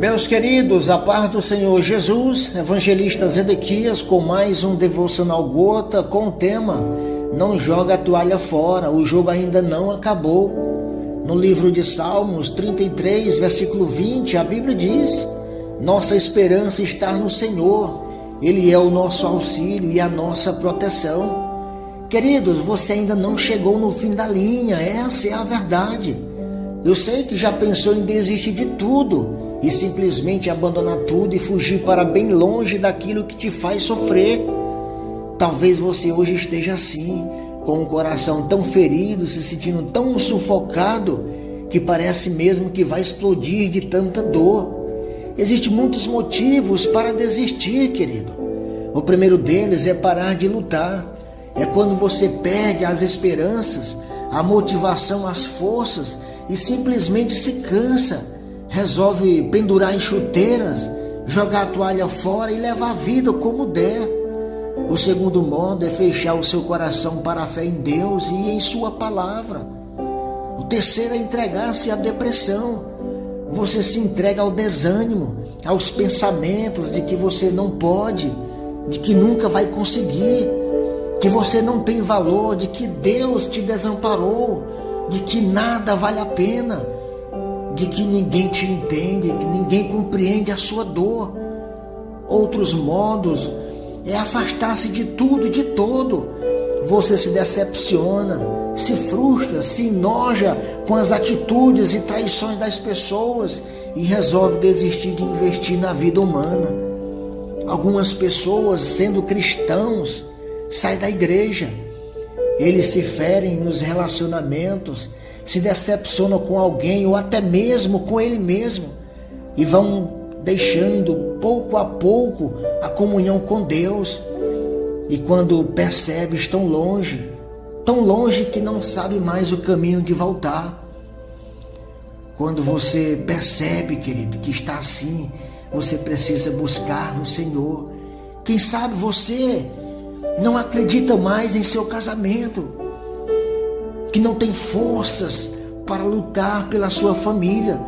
Meus queridos, a paz do Senhor Jesus, evangelista Zedequias, com mais um devocional gota com o tema Não joga a toalha fora, o jogo ainda não acabou. No livro de Salmos 33, versículo 20, a Bíblia diz: Nossa esperança está no Senhor, Ele é o nosso auxílio e a nossa proteção. Queridos, você ainda não chegou no fim da linha, essa é a verdade. Eu sei que já pensou em desistir de tudo e simplesmente abandonar tudo e fugir para bem longe daquilo que te faz sofrer. Talvez você hoje esteja assim, com o coração tão ferido, se sentindo tão sufocado, que parece mesmo que vai explodir de tanta dor. Existem muitos motivos para desistir, querido. O primeiro deles é parar de lutar. É quando você perde as esperanças, a motivação, as forças e simplesmente se cansa resolve pendurar em chuteiras, jogar a toalha fora e levar a vida como der. O segundo modo é fechar o seu coração para a fé em Deus e em Sua palavra. O terceiro é entregar-se à depressão. Você se entrega ao desânimo, aos pensamentos de que você não pode, de que nunca vai conseguir, que você não tem valor, de que Deus te desamparou, de que nada vale a pena de que ninguém te entende, que ninguém compreende a sua dor. Outros modos é afastar-se de tudo e de todo. Você se decepciona, se frustra, se enoja com as atitudes e traições das pessoas e resolve desistir de investir na vida humana. Algumas pessoas, sendo cristãos, saem da igreja. Eles se ferem nos relacionamentos se decepcionam com alguém ou até mesmo com ele mesmo e vão deixando pouco a pouco a comunhão com Deus. E quando percebe, estão longe, tão longe que não sabe mais o caminho de voltar. Quando você percebe, querido, que está assim, você precisa buscar no Senhor. Quem sabe você não acredita mais em seu casamento que não tem forças para lutar pela sua família,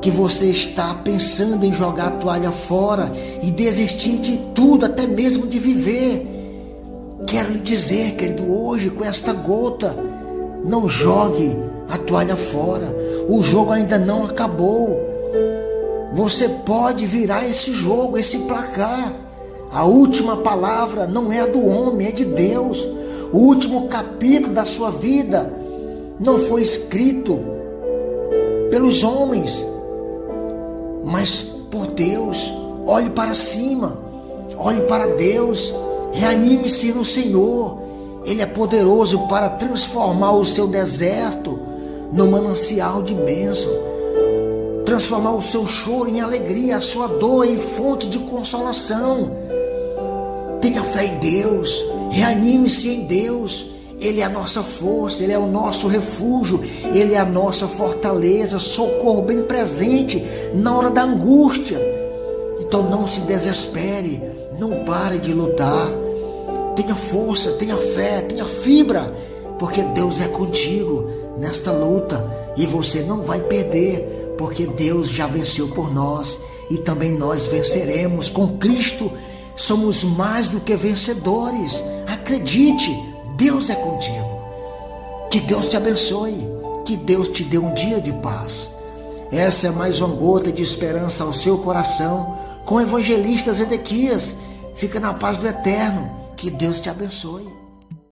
que você está pensando em jogar a toalha fora e desistir de tudo, até mesmo de viver. Quero lhe dizer, querido, hoje com esta gota, não jogue a toalha fora. O jogo ainda não acabou. Você pode virar esse jogo, esse placar. A última palavra não é a do homem, é de Deus. O último capítulo da sua vida não foi escrito pelos homens, mas por Deus. Olhe para cima, olhe para Deus, reanime-se no Senhor. Ele é poderoso para transformar o seu deserto no manancial de bênção, transformar o seu choro em alegria, a sua dor em fonte de consolação. Tenha fé em Deus, Reanime-se em Deus. Ele é a nossa força, Ele é o nosso refúgio, Ele é a nossa fortaleza, socorro bem presente na hora da angústia. Então não se desespere, não pare de lutar. Tenha força, tenha fé, tenha fibra, porque Deus é contigo nesta luta e você não vai perder, porque Deus já venceu por nós e também nós venceremos com Cristo somos mais do que vencedores. Acredite, Deus é contigo. Que Deus te abençoe. Que Deus te dê um dia de paz. Essa é mais uma gota de esperança ao seu coração com o evangelista Ezequias. Fica na paz do eterno. Que Deus te abençoe.